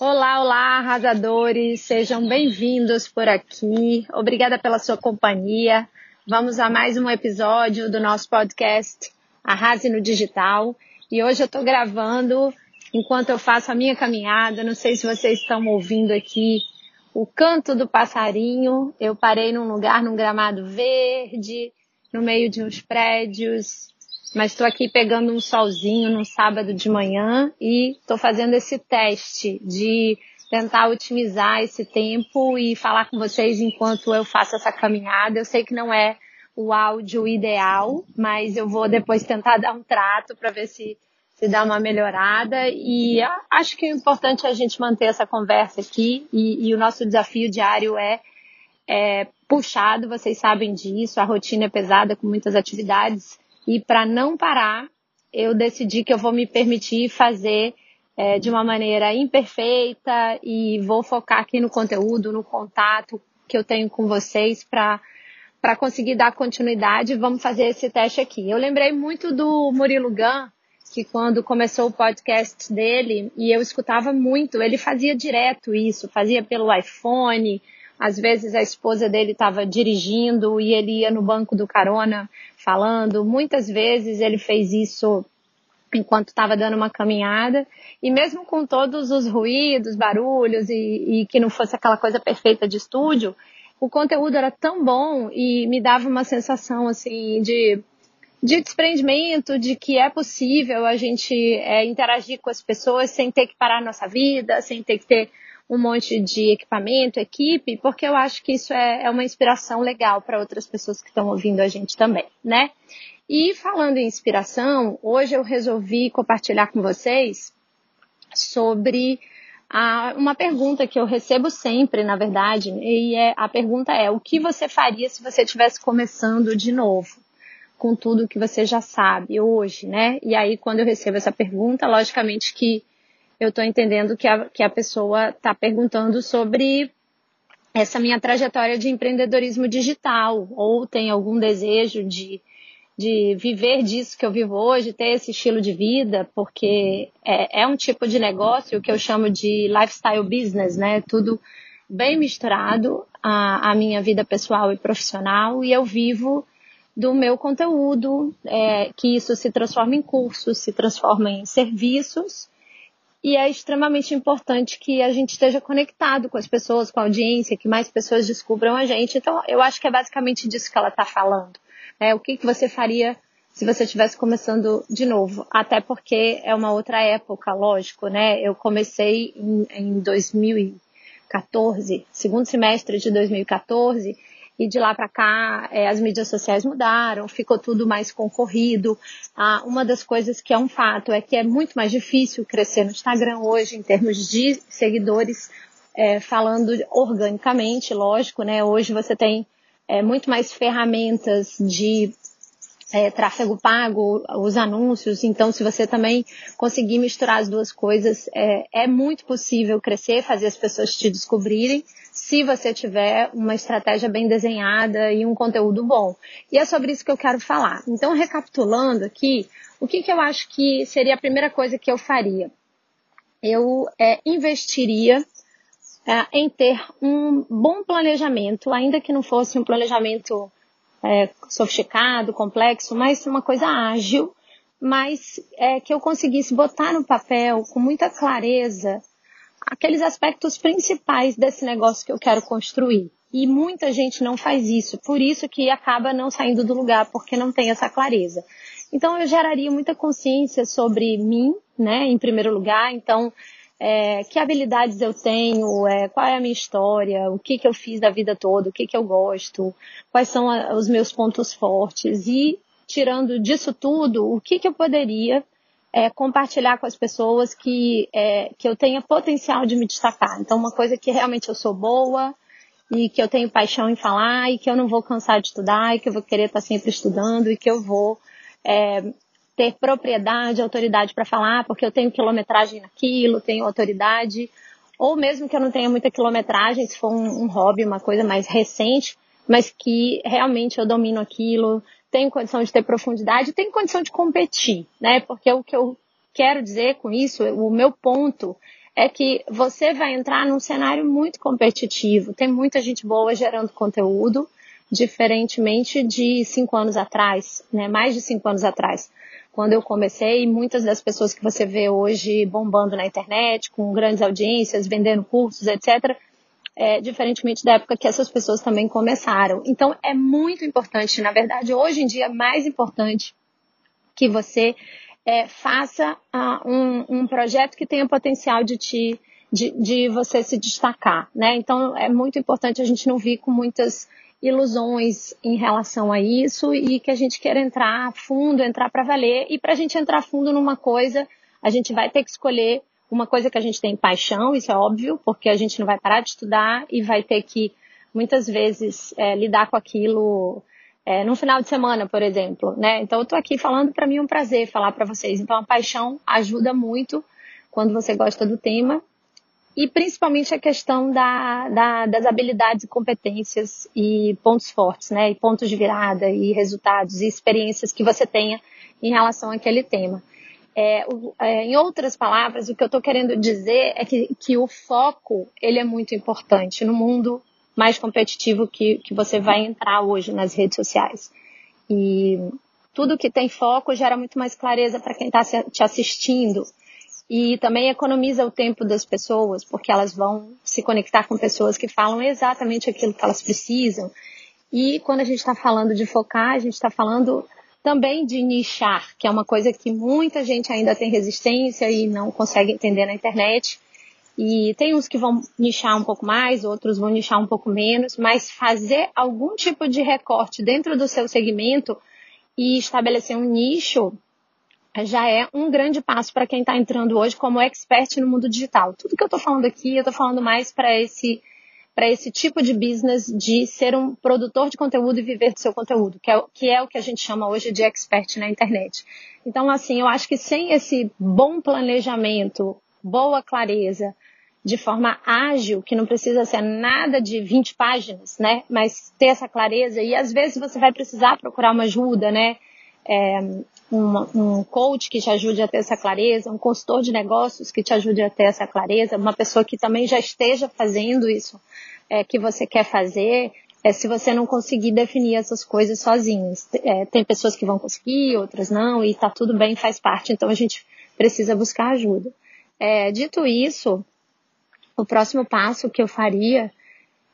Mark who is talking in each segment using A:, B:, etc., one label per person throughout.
A: Olá, olá, arrasadores, sejam bem-vindos por aqui. Obrigada pela sua companhia. Vamos a mais um episódio do nosso podcast Arrase no Digital. E hoje eu estou gravando enquanto eu faço a minha caminhada. Não sei se vocês estão ouvindo aqui o canto do passarinho. Eu parei num lugar, num gramado verde, no meio de uns prédios, mas estou aqui pegando um solzinho num sábado de manhã e estou fazendo esse teste de tentar otimizar esse tempo e falar com vocês enquanto eu faço essa caminhada. Eu sei que não é o áudio ideal, mas eu vou depois tentar dar um trato para ver se se dá uma melhorada e acho que o importante é a gente manter essa conversa aqui e, e o nosso desafio diário é, é puxado, vocês sabem disso, a rotina é pesada com muitas atividades e para não parar, eu decidi que eu vou me permitir fazer é, de uma maneira imperfeita e vou focar aqui no conteúdo, no contato que eu tenho com vocês para para conseguir dar continuidade, vamos fazer esse teste aqui. Eu lembrei muito do Murilo Gun, que quando começou o podcast dele, e eu escutava muito, ele fazia direto isso, fazia pelo iPhone, às vezes a esposa dele estava dirigindo e ele ia no banco do carona falando. Muitas vezes ele fez isso enquanto estava dando uma caminhada. E mesmo com todos os ruídos, barulhos e, e que não fosse aquela coisa perfeita de estúdio, o conteúdo era tão bom e me dava uma sensação assim de de desprendimento, de que é possível a gente é, interagir com as pessoas sem ter que parar a nossa vida, sem ter que ter um monte de equipamento, equipe, porque eu acho que isso é, é uma inspiração legal para outras pessoas que estão ouvindo a gente também, né? E falando em inspiração, hoje eu resolvi compartilhar com vocês sobre a, uma pergunta que eu recebo sempre, na verdade, e é, a pergunta é: o que você faria se você estivesse começando de novo? Com tudo que você já sabe hoje, né? E aí, quando eu recebo essa pergunta, logicamente que eu estou entendendo que a, que a pessoa está perguntando sobre essa minha trajetória de empreendedorismo digital, ou tem algum desejo de, de viver disso que eu vivo hoje, ter esse estilo de vida, porque é, é um tipo de negócio que eu chamo de lifestyle business, né? Tudo bem misturado a, a minha vida pessoal e profissional, e eu vivo do meu conteúdo, é, que isso se transforma em cursos, se transforma em serviços, e é extremamente importante que a gente esteja conectado com as pessoas, com a audiência, que mais pessoas descubram a gente. Então, eu acho que é basicamente disso que ela está falando. É, o que, que você faria se você estivesse começando de novo? Até porque é uma outra época, lógico, né? Eu comecei em, em 2014, segundo semestre de 2014, e de lá para cá é, as mídias sociais mudaram, ficou tudo mais concorrido. Ah, uma das coisas que é um fato é que é muito mais difícil crescer no Instagram hoje em termos de seguidores, é, falando organicamente, lógico, né? Hoje você tem é, muito mais ferramentas de é, tráfego pago, os anúncios. Então, se você também conseguir misturar as duas coisas, é, é muito possível crescer, fazer as pessoas te descobrirem se você tiver uma estratégia bem desenhada e um conteúdo bom. E é sobre isso que eu quero falar. Então, recapitulando aqui, o que, que eu acho que seria a primeira coisa que eu faria? Eu é, investiria é, em ter um bom planejamento, ainda que não fosse um planejamento é, sofisticado, complexo, mas uma coisa ágil, mas é, que eu conseguisse botar no papel com muita clareza aqueles aspectos principais desse negócio que eu quero construir. E muita gente não faz isso, por isso que acaba não saindo do lugar, porque não tem essa clareza. Então eu geraria muita consciência sobre mim, né, em primeiro lugar. Então, é, que habilidades eu tenho, é, qual é a minha história, o que, que eu fiz da vida toda, o que, que eu gosto, quais são a, os meus pontos fortes e tirando disso tudo, o que, que eu poderia é, compartilhar com as pessoas que, é, que eu tenha potencial de me destacar. Então, uma coisa que realmente eu sou boa e que eu tenho paixão em falar e que eu não vou cansar de estudar e que eu vou querer estar sempre estudando e que eu vou é, ter propriedade, autoridade para falar, porque eu tenho quilometragem naquilo, tenho autoridade, ou mesmo que eu não tenha muita quilometragem, se for um, um hobby, uma coisa mais recente, mas que realmente eu domino aquilo, tenho condição de ter profundidade, tenho condição de competir, né? Porque o que eu quero dizer com isso, o meu ponto é que você vai entrar num cenário muito competitivo. Tem muita gente boa gerando conteúdo, diferentemente de cinco anos atrás, né? Mais de cinco anos atrás. Quando eu comecei, muitas das pessoas que você vê hoje bombando na internet, com grandes audiências, vendendo cursos, etc., é, diferentemente da época que essas pessoas também começaram. Então, é muito importante, na verdade, hoje em dia é mais importante que você é, faça uh, um, um, projeto que tenha potencial de te de, de, você se destacar, né? Então é muito importante a gente não vir com muitas ilusões em relação a isso e que a gente queira entrar fundo, entrar para valer e para a gente entrar fundo numa coisa a gente vai ter que escolher uma coisa que a gente tem paixão, isso é óbvio, porque a gente não vai parar de estudar e vai ter que muitas vezes é, lidar com aquilo é, num final de semana, por exemplo, né? Então eu estou aqui falando, para mim é um prazer falar para vocês. Então a paixão ajuda muito quando você gosta do tema e principalmente a questão da, da, das habilidades e competências e pontos fortes, né? E pontos de virada e resultados e experiências que você tenha em relação àquele tema. É, é, em outras palavras, o que eu estou querendo dizer é que, que o foco ele é muito importante no mundo mais competitivo que, que você vai entrar hoje nas redes sociais. E tudo que tem foco gera muito mais clareza para quem está te assistindo. E também economiza o tempo das pessoas, porque elas vão se conectar com pessoas que falam exatamente aquilo que elas precisam. E quando a gente está falando de focar, a gente está falando também de nichar, que é uma coisa que muita gente ainda tem resistência e não consegue entender na internet. E tem uns que vão nichar um pouco mais, outros vão nichar um pouco menos, mas fazer algum tipo de recorte dentro do seu segmento e estabelecer um nicho já é um grande passo para quem está entrando hoje como expert no mundo digital. Tudo que eu estou falando aqui, eu estou falando mais para esse para esse tipo de business de ser um produtor de conteúdo e viver do seu conteúdo, que é, que é o que a gente chama hoje de expert na internet. Então, assim, eu acho que sem esse bom planejamento, boa clareza, de forma ágil, que não precisa ser nada de 20 páginas, né? Mas ter essa clareza e às vezes você vai precisar procurar uma ajuda, né? É, um, um coach que te ajude a ter essa clareza, um consultor de negócios que te ajude a ter essa clareza, uma pessoa que também já esteja fazendo isso é, que você quer fazer, é, se você não conseguir definir essas coisas sozinhos. É, tem pessoas que vão conseguir, outras não, e tá tudo bem, faz parte, então a gente precisa buscar ajuda. É, dito isso, o próximo passo que eu faria,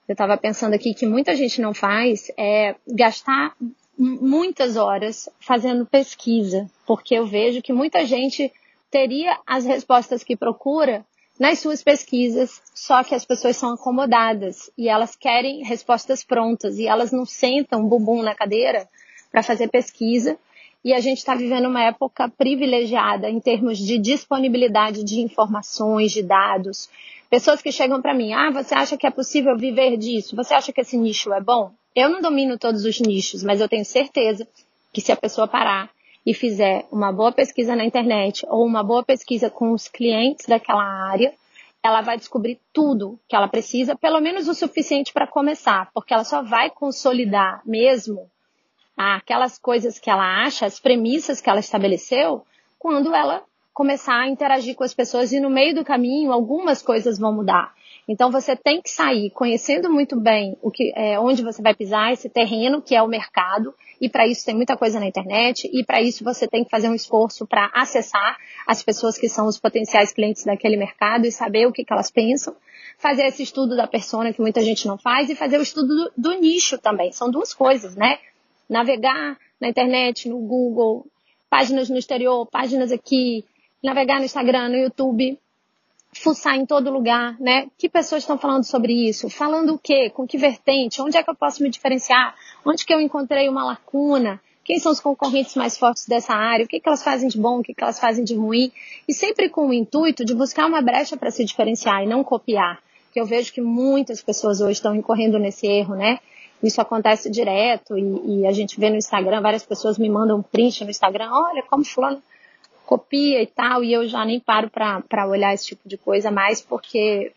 A: eu estava pensando aqui que muita gente não faz, é gastar muitas horas fazendo pesquisa, porque eu vejo que muita gente teria as respostas que procura nas suas pesquisas, só que as pessoas são acomodadas e elas querem respostas prontas e elas não sentam bumbum na cadeira para fazer pesquisa. E a gente está vivendo uma época privilegiada em termos de disponibilidade de informações, de dados, Pessoas que chegam para mim, ah, você acha que é possível viver disso? Você acha que esse nicho é bom? Eu não domino todos os nichos, mas eu tenho certeza que se a pessoa parar e fizer uma boa pesquisa na internet ou uma boa pesquisa com os clientes daquela área, ela vai descobrir tudo que ela precisa, pelo menos o suficiente para começar, porque ela só vai consolidar mesmo aquelas coisas que ela acha, as premissas que ela estabeleceu, quando ela começar a interagir com as pessoas e no meio do caminho algumas coisas vão mudar. Então você tem que sair conhecendo muito bem o que, é, onde você vai pisar esse terreno que é o mercado e para isso tem muita coisa na internet e para isso você tem que fazer um esforço para acessar as pessoas que são os potenciais clientes daquele mercado e saber o que, que elas pensam, fazer esse estudo da persona que muita gente não faz e fazer o estudo do, do nicho também. São duas coisas, né? Navegar na internet, no Google, páginas no exterior, páginas aqui, navegar no Instagram, no YouTube, fuçar em todo lugar, né? Que pessoas estão falando sobre isso? Falando o quê? Com que vertente? Onde é que eu posso me diferenciar? Onde que eu encontrei uma lacuna? Quem são os concorrentes mais fortes dessa área? O que, que elas fazem de bom? O que, que elas fazem de ruim? E sempre com o intuito de buscar uma brecha para se diferenciar e não copiar. Que eu vejo que muitas pessoas hoje estão incorrendo nesse erro, né? Isso acontece direto e, e a gente vê no Instagram, várias pessoas me mandam print no Instagram, olha como fulano copia e tal, e eu já nem paro para olhar esse tipo de coisa mais, porque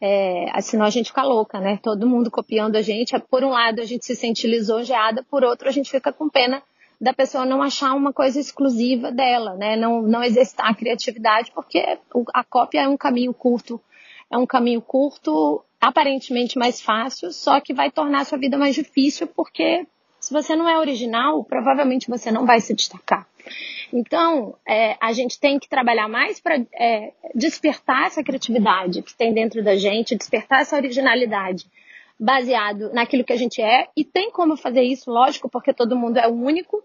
A: é, senão a gente fica louca, né? Todo mundo copiando a gente. Por um lado, a gente se sente lisonjeada, por outro, a gente fica com pena da pessoa não achar uma coisa exclusiva dela, né? Não, não exercitar a criatividade, porque a cópia é um caminho curto, é um caminho curto, aparentemente mais fácil, só que vai tornar a sua vida mais difícil, porque se você não é original, provavelmente você não vai se destacar. Então, é, a gente tem que trabalhar mais para é, despertar essa criatividade que tem dentro da gente, despertar essa originalidade baseado naquilo que a gente é, e tem como fazer isso, lógico, porque todo mundo é único,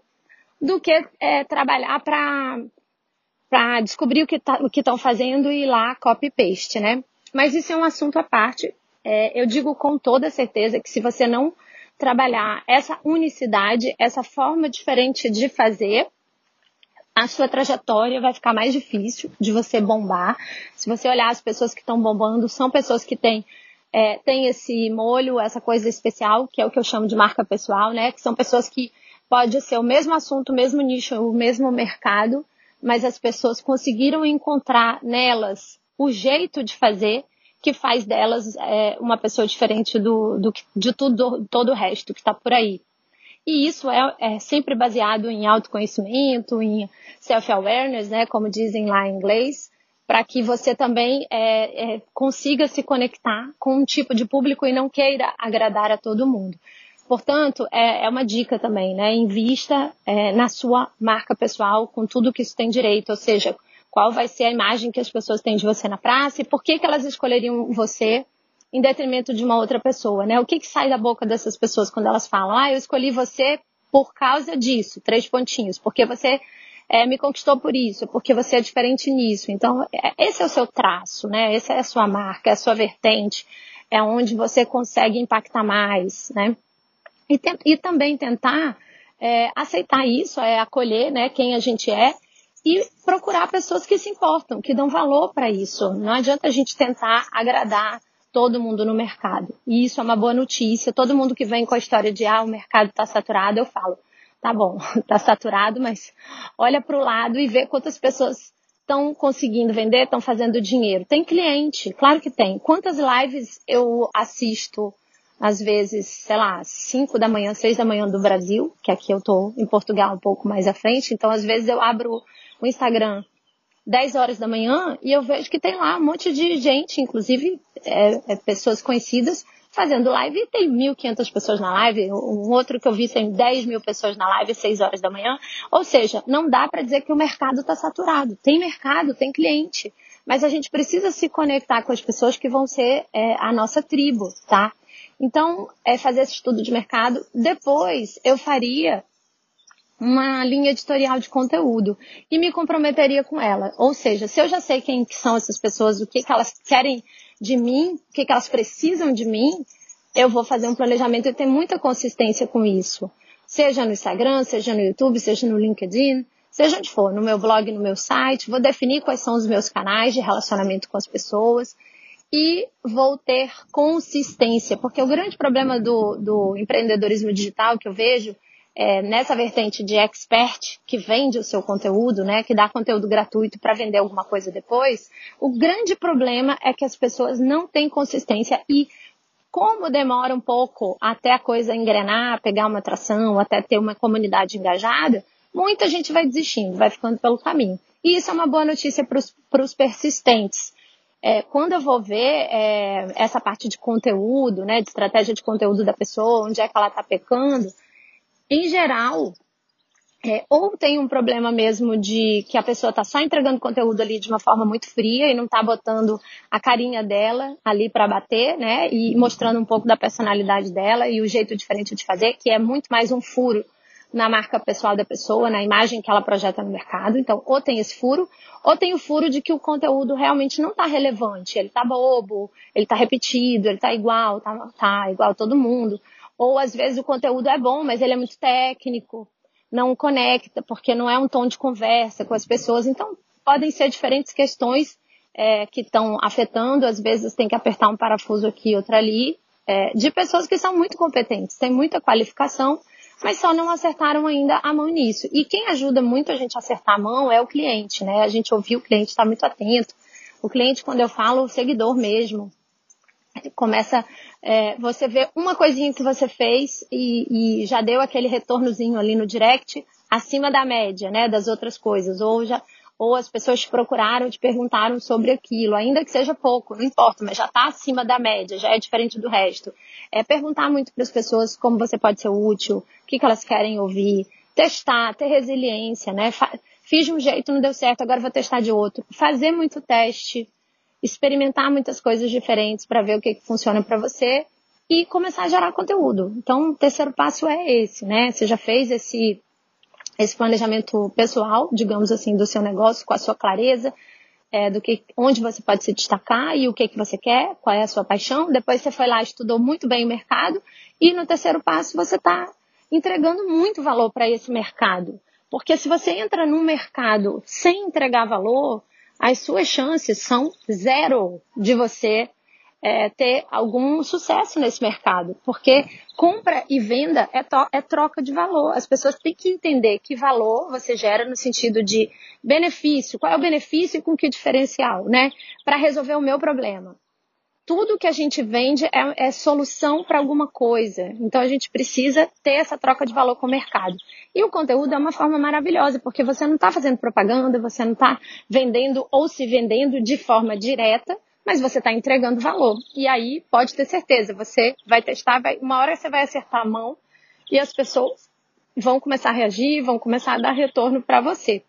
A: do que é, trabalhar para descobrir o que tá, estão fazendo e ir lá copy-paste, né? Mas isso é um assunto à parte. É, eu digo com toda certeza que se você não trabalhar essa unicidade, essa forma diferente de fazer, a sua trajetória vai ficar mais difícil de você bombar. Se você olhar as pessoas que estão bombando, são pessoas que têm é, tem esse molho, essa coisa especial, que é o que eu chamo de marca pessoal, né? Que são pessoas que pode ser o mesmo assunto, o mesmo nicho, o mesmo mercado, mas as pessoas conseguiram encontrar nelas o jeito de fazer que faz delas é, uma pessoa diferente do, do de tudo, todo o resto que está por aí. E isso é, é, sempre baseado em autoconhecimento, em self-awareness, né, como dizem lá em inglês, para que você também é, é, consiga se conectar com um tipo de público e não queira agradar a todo mundo. Portanto, é, é uma dica também, né? Invista é, na sua marca pessoal com tudo que isso tem direito, ou seja, qual vai ser a imagem que as pessoas têm de você na praça e por que, que elas escolheriam você em detrimento de uma outra pessoa, né? O que, que sai da boca dessas pessoas quando elas falam, ah, eu escolhi você por causa disso, três pontinhos, porque você é, me conquistou por isso, porque você é diferente nisso. Então, é, esse é o seu traço, né? Essa é a sua marca, é a sua vertente, é onde você consegue impactar mais, né? E, e também tentar é, aceitar isso, é acolher, né, quem a gente é e procurar pessoas que se importam, que dão valor para isso. Não adianta a gente tentar agradar todo mundo no mercado. E isso é uma boa notícia. Todo mundo que vem com a história de ah, o mercado está saturado, eu falo, tá bom, tá saturado, mas olha para o lado e vê quantas pessoas estão conseguindo vender, estão fazendo dinheiro. Tem cliente, claro que tem. Quantas lives eu assisto, às vezes, sei lá, 5 da manhã, 6 da manhã do Brasil, que aqui eu tô em Portugal um pouco mais à frente, então às vezes eu abro o Instagram 10 horas da manhã e eu vejo que tem lá um monte de gente, inclusive é, é, pessoas conhecidas, fazendo live e tem 1.500 pessoas na live, um outro que eu vi tem 10 mil pessoas na live, 6 horas da manhã. Ou seja, não dá para dizer que o mercado está saturado. Tem mercado, tem cliente, mas a gente precisa se conectar com as pessoas que vão ser é, a nossa tribo, tá? Então, é fazer esse estudo de mercado. Depois, eu faria uma linha editorial de conteúdo e me comprometeria com ela. Ou seja, se eu já sei quem são essas pessoas, o que, que elas querem de mim, o que, que elas precisam de mim, eu vou fazer um planejamento e ter muita consistência com isso. Seja no Instagram, seja no YouTube, seja no LinkedIn, seja onde for, no meu blog, no meu site, vou definir quais são os meus canais de relacionamento com as pessoas e vou ter consistência, porque o grande problema do, do empreendedorismo digital que eu vejo é, nessa vertente de expert que vende o seu conteúdo, né, que dá conteúdo gratuito para vender alguma coisa depois, o grande problema é que as pessoas não têm consistência e como demora um pouco até a coisa engrenar, pegar uma atração, até ter uma comunidade engajada, muita gente vai desistindo, vai ficando pelo caminho. E isso é uma boa notícia para os persistentes. É, quando eu vou ver é, essa parte de conteúdo, né, de estratégia de conteúdo da pessoa, onde é que ela está pecando, em geral, é, ou tem um problema mesmo de que a pessoa está só entregando conteúdo ali de uma forma muito fria e não está botando a carinha dela ali para bater, né? E mostrando um pouco da personalidade dela e o jeito diferente de fazer, que é muito mais um furo na marca pessoal da pessoa, na imagem que ela projeta no mercado. Então, ou tem esse furo, ou tem o furo de que o conteúdo realmente não está relevante, ele está bobo, ele está repetido, ele está igual, tá, tá igual todo mundo. Ou às vezes o conteúdo é bom, mas ele é muito técnico, não conecta, porque não é um tom de conversa com as pessoas. Então, podem ser diferentes questões é, que estão afetando, às vezes tem que apertar um parafuso aqui, outro ali, é, de pessoas que são muito competentes, têm muita qualificação, mas só não acertaram ainda a mão nisso. E quem ajuda muito a gente a acertar a mão é o cliente, né? A gente ouviu o cliente, está muito atento. O cliente, quando eu falo, o seguidor mesmo, começa é, você vê uma coisinha que você fez e, e, já deu aquele retornozinho ali no direct, acima da média, né, das outras coisas, ou já ou as pessoas te procuraram, te perguntaram sobre aquilo, ainda que seja pouco, não importa, mas já está acima da média, já é diferente do resto. É perguntar muito para as pessoas como você pode ser útil, o que, que elas querem ouvir, testar, ter resiliência, né? Fiz de um jeito, não deu certo, agora vou testar de outro. Fazer muito teste, experimentar muitas coisas diferentes para ver o que, que funciona para você e começar a gerar conteúdo. Então, o terceiro passo é esse, né? Você já fez esse esse planejamento pessoal, digamos assim, do seu negócio, com a sua clareza, é, do que, onde você pode se destacar e o que, que você quer, qual é a sua paixão. Depois você foi lá, estudou muito bem o mercado e no terceiro passo você está entregando muito valor para esse mercado. Porque se você entra num mercado sem entregar valor, as suas chances são zero de você é, ter algum sucesso nesse mercado, porque compra e venda é, é, troca de valor. As pessoas têm que entender que valor você gera no sentido de benefício, qual é o benefício e com que diferencial, né? Para resolver o meu problema. Tudo que a gente vende é, é solução para alguma coisa. Então a gente precisa ter essa troca de valor com o mercado. E o conteúdo é uma forma maravilhosa, porque você não está fazendo propaganda, você não está vendendo ou se vendendo de forma direta, mas você está entregando valor. E aí, pode ter certeza, você vai testar, vai, uma hora você vai acertar a mão e as pessoas vão começar a reagir, vão começar a dar retorno para você.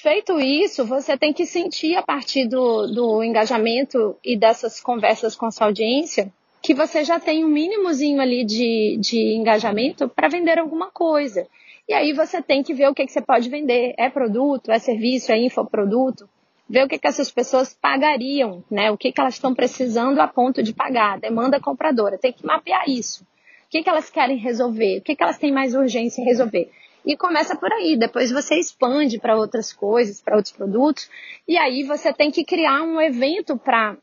A: Feito isso, você tem que sentir a partir do, do engajamento e dessas conversas com a sua audiência que você já tem um mínimozinho ali de, de engajamento para vender alguma coisa. E aí você tem que ver o que, que você pode vender. É produto, é serviço, é infoproduto ver o que, que essas pessoas pagariam, né? O que, que elas estão precisando a ponto de pagar, demanda compradora. Tem que mapear isso. O que, que elas querem resolver? O que, que elas têm mais urgência em resolver? E começa por aí. Depois você expande para outras coisas, para outros produtos. E aí você tem que criar um evento para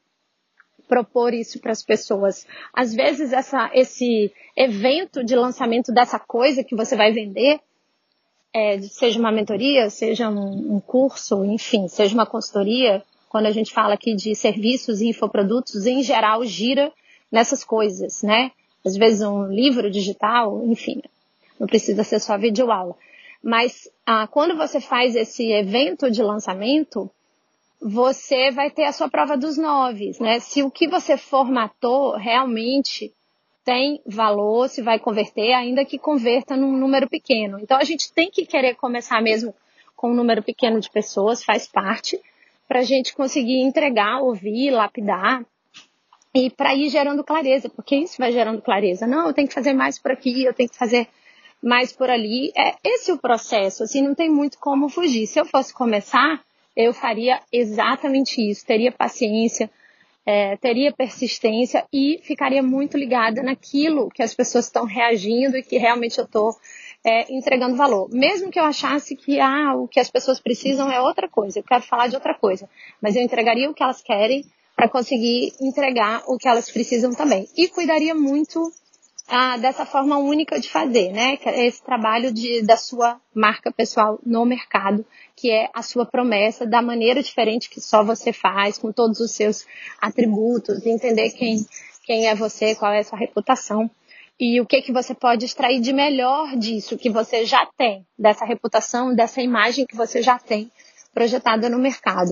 A: propor isso para as pessoas. Às vezes essa, esse evento de lançamento dessa coisa que você vai vender é, seja uma mentoria, seja um, um, curso, enfim, seja uma consultoria, quando a gente fala aqui de serviços e infoprodutos, em geral gira nessas coisas, né? Às vezes um livro digital, enfim, não precisa ser só videoaula. Mas ah, quando você faz esse evento de lançamento, você vai ter a sua prova dos nove, né? Se o que você formatou realmente tem valor, se vai converter, ainda que converta num número pequeno. Então a gente tem que querer começar mesmo com um número pequeno de pessoas, faz parte, para a gente conseguir entregar, ouvir, lapidar e para ir gerando clareza, porque isso vai gerando clareza. Não, eu tenho que fazer mais por aqui, eu tenho que fazer mais por ali. É esse o processo, assim, não tem muito como fugir. Se eu fosse começar, eu faria exatamente isso, teria paciência, é, teria persistência e ficaria muito ligada naquilo que as pessoas estão reagindo e que realmente eu estou é, entregando valor. Mesmo que eu achasse que ah, o que as pessoas precisam é outra coisa, eu quero falar de outra coisa, mas eu entregaria o que elas querem para conseguir entregar o que elas precisam também. E cuidaria muito dessa forma única de fazer, né? É esse trabalho de, da sua marca pessoal no mercado, que é a sua promessa da maneira diferente que só você faz, com todos os seus atributos, entender quem, quem é você, qual é a sua reputação e o que que você pode extrair de melhor disso que você já tem, dessa reputação, dessa imagem que você já tem projetada no mercado.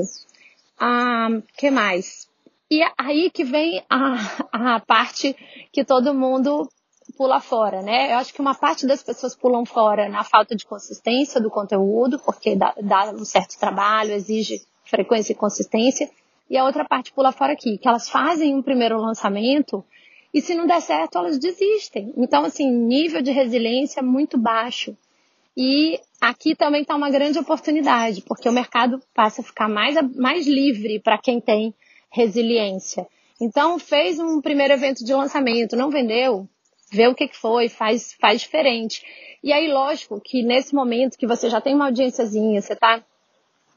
A: Ah, que mais? E aí que vem a, a parte que todo mundo pula fora, né? Eu acho que uma parte das pessoas pulam fora na falta de consistência do conteúdo, porque dá, dá um certo trabalho, exige frequência e consistência. E a outra parte pula fora aqui, que elas fazem um primeiro lançamento e se não der certo, elas desistem. Então, assim, nível de resiliência muito baixo. E aqui também está uma grande oportunidade, porque o mercado passa a ficar mais, mais livre para quem tem resiliência. Então, fez um primeiro evento de lançamento, não vendeu, vê o que, foi, faz, faz diferente. E aí, lógico que nesse momento que você já tem uma audiênciazinha, você está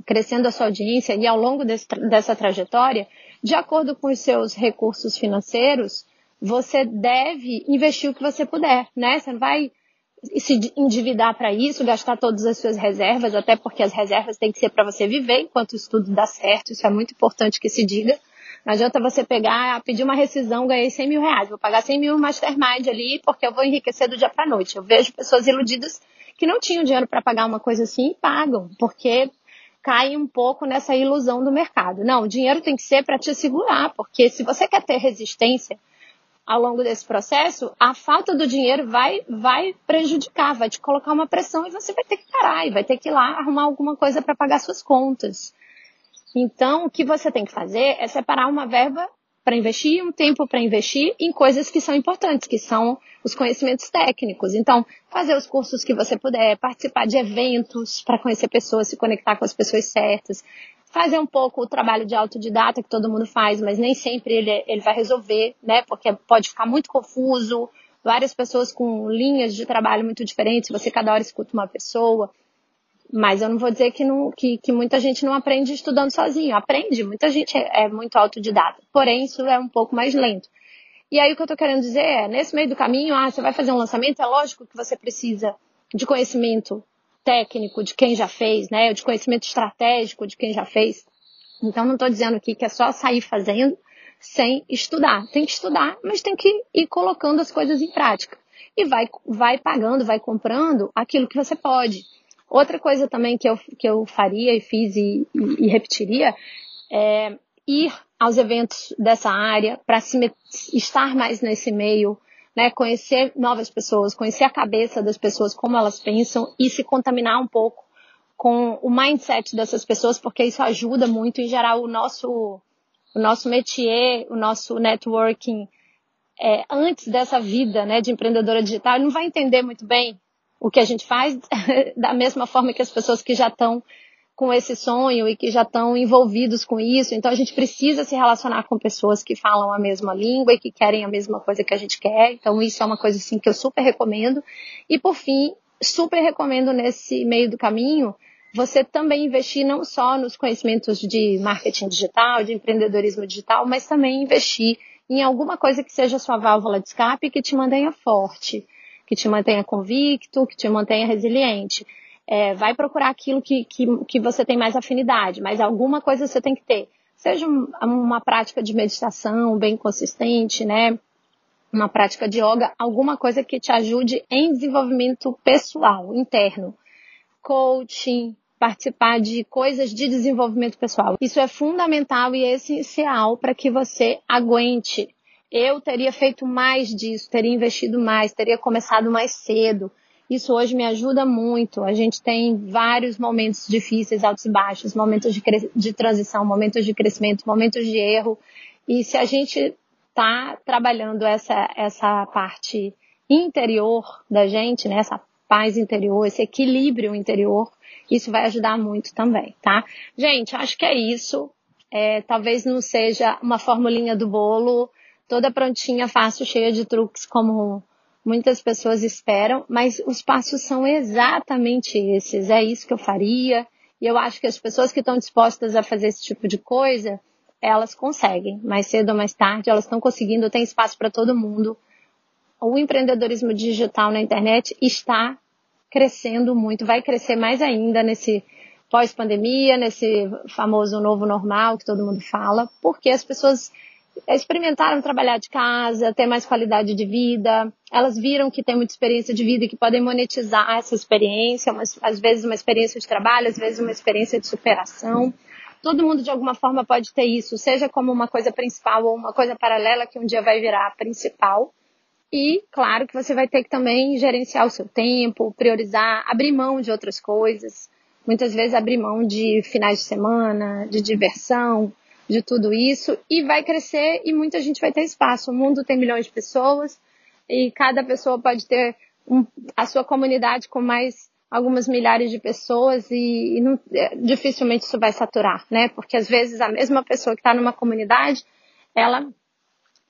A: crescendo a sua audiência e ao longo desse, dessa trajetória, de acordo com os seus recursos financeiros, você deve investir o que você puder, né? Você não vai se endividar para isso, gastar todas as suas reservas, até porque as reservas têm que ser para você viver enquanto o estudo dá certo, isso é muito importante que se diga. Não adianta você pegar, pedir uma rescisão, ganhei 100 mil reais, vou pagar 100 mil mastermind ali porque eu vou enriquecer do dia para noite. Eu vejo pessoas iludidas que não tinham dinheiro para pagar uma coisa assim e pagam, porque cai um pouco nessa ilusão do mercado. Não, o dinheiro tem que ser para te segurar, porque se você quer ter resistência ao longo desse processo, a falta do dinheiro vai, vai prejudicar, vai te colocar uma pressão e você vai ter que parar e vai ter que ir lá arrumar alguma coisa para pagar suas contas. Então, o que você tem que fazer é separar uma verba para investir, um tempo para investir em coisas que são importantes, que são os conhecimentos técnicos. Então, fazer os cursos que você puder, participar de eventos para conhecer pessoas, se conectar com as pessoas certas, fazer um pouco o trabalho de autodidata que todo mundo faz, mas nem sempre ele, ele vai resolver, né? Porque pode ficar muito confuso, várias pessoas com linhas de trabalho muito diferentes, você cada hora escuta uma pessoa. Mas eu não vou dizer que, não, que, que muita gente não aprende estudando sozinho. Aprende, muita gente é, é muito autodidata. Porém, isso é um pouco mais lento. E aí o que eu estou querendo dizer é, nesse meio do caminho, ah, você vai fazer um lançamento, é lógico que você precisa de conhecimento técnico de quem já fez, né? De conhecimento estratégico de quem já fez. Então não estou dizendo aqui que é só sair fazendo sem estudar. Tem que estudar, mas tem que ir colocando as coisas em prática. E vai, vai pagando, vai comprando aquilo que você pode. Outra coisa também que eu, que eu faria e fiz e, e, e repetiria é ir aos eventos dessa área para estar mais nesse meio, né, conhecer novas pessoas, conhecer a cabeça das pessoas, como elas pensam e se contaminar um pouco com o mindset dessas pessoas, porque isso ajuda muito em gerar o nosso, o nosso métier, o nosso networking. É, antes dessa vida né, de empreendedora digital, não vai entender muito bem o que a gente faz da mesma forma que as pessoas que já estão com esse sonho e que já estão envolvidos com isso. Então a gente precisa se relacionar com pessoas que falam a mesma língua e que querem a mesma coisa que a gente quer. Então isso é uma coisa assim que eu super recomendo. E por fim, super recomendo nesse meio do caminho você também investir não só nos conhecimentos de marketing digital, de empreendedorismo digital, mas também investir em alguma coisa que seja sua válvula de escape e que te mantenha forte que te mantenha convicto, que te mantenha resiliente. É, vai procurar aquilo que, que, que você tem mais afinidade, mas alguma coisa você tem que ter. Seja uma prática de meditação bem consistente, né? Uma prática de yoga, alguma coisa que te ajude em desenvolvimento pessoal, interno. Coaching, participar de coisas de desenvolvimento pessoal. Isso é fundamental e essencial para que você aguente eu teria feito mais disso, teria investido mais, teria começado mais cedo. Isso hoje me ajuda muito. A gente tem vários momentos difíceis, altos e baixos, momentos de, de transição, momentos de crescimento, momentos de erro. E se a gente está trabalhando essa, essa parte interior da gente, né, essa paz interior, esse equilíbrio interior, isso vai ajudar muito também, tá? Gente, acho que é isso. É, talvez não seja uma formulinha do bolo toda prontinha, fácil, cheia de truques, como muitas pessoas esperam, mas os passos são exatamente esses. É isso que eu faria. E eu acho que as pessoas que estão dispostas a fazer esse tipo de coisa, elas conseguem. Mais cedo ou mais tarde, elas estão conseguindo, tem espaço para todo mundo. O empreendedorismo digital na internet está crescendo muito, vai crescer mais ainda nesse pós-pandemia, nesse famoso novo normal que todo mundo fala, porque as pessoas experimentaram trabalhar de casa, ter mais qualidade de vida, elas viram que tem muita experiência de vida e que podem monetizar essa experiência, às vezes uma experiência de trabalho, às vezes uma experiência de superação. Todo mundo de alguma forma pode ter isso, seja como uma coisa principal ou uma coisa paralela que um dia vai virar principal. E claro que você vai ter que também gerenciar o seu tempo, priorizar, abrir mão de outras coisas. Muitas vezes abrir mão de finais de semana, de diversão, de tudo isso e vai crescer e muita gente vai ter espaço. O mundo tem milhões de pessoas e cada pessoa pode ter um, a sua comunidade com mais algumas milhares de pessoas e, e não, é, dificilmente isso vai saturar, né? Porque às vezes a mesma pessoa que está numa comunidade, ela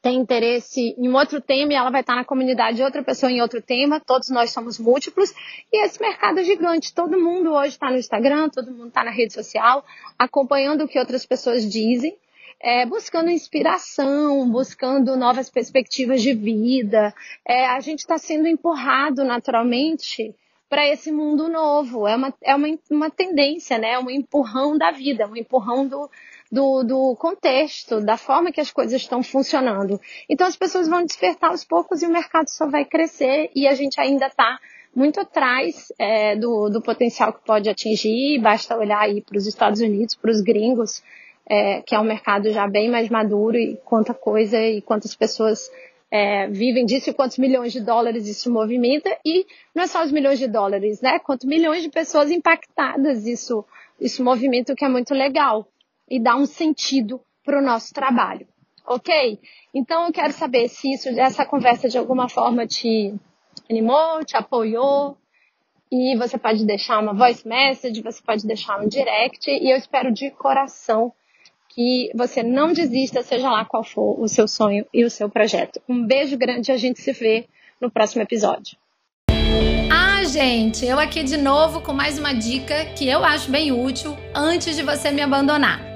A: tem interesse em outro tema e ela vai estar na comunidade de outra pessoa em outro tema, todos nós somos múltiplos e esse mercado é gigante. Todo mundo hoje está no Instagram, todo mundo está na rede social, acompanhando o que outras pessoas dizem, é, buscando inspiração, buscando novas perspectivas de vida. É, a gente está sendo empurrado naturalmente para esse mundo novo. É uma, é uma, uma tendência, né? É um empurrão da vida, um empurrão do, do, do contexto, da forma que as coisas estão funcionando. Então as pessoas vão despertar aos poucos e o mercado só vai crescer e a gente ainda está muito atrás é, do, do potencial que pode atingir. Basta olhar aí para os Estados Unidos, para os gringos, é, que é um mercado já bem mais maduro e quanta coisa e quantas pessoas é, vivem disso e quantos milhões de dólares isso movimenta. E não é só os milhões de dólares, né? Quantos milhões de pessoas impactadas isso, isso movimenta, o que é muito legal e dá um sentido para o nosso trabalho. Ok? Então eu quero saber se isso, essa conversa de alguma forma te animou, te apoiou. E você pode deixar uma voice message, você pode deixar um direct. E eu espero de coração que você não desista, seja lá qual for o seu sonho e o seu projeto. Um beijo grande e a gente se vê no próximo episódio.
B: Ah, gente, eu aqui de novo com mais uma dica que eu acho bem útil antes de você me abandonar.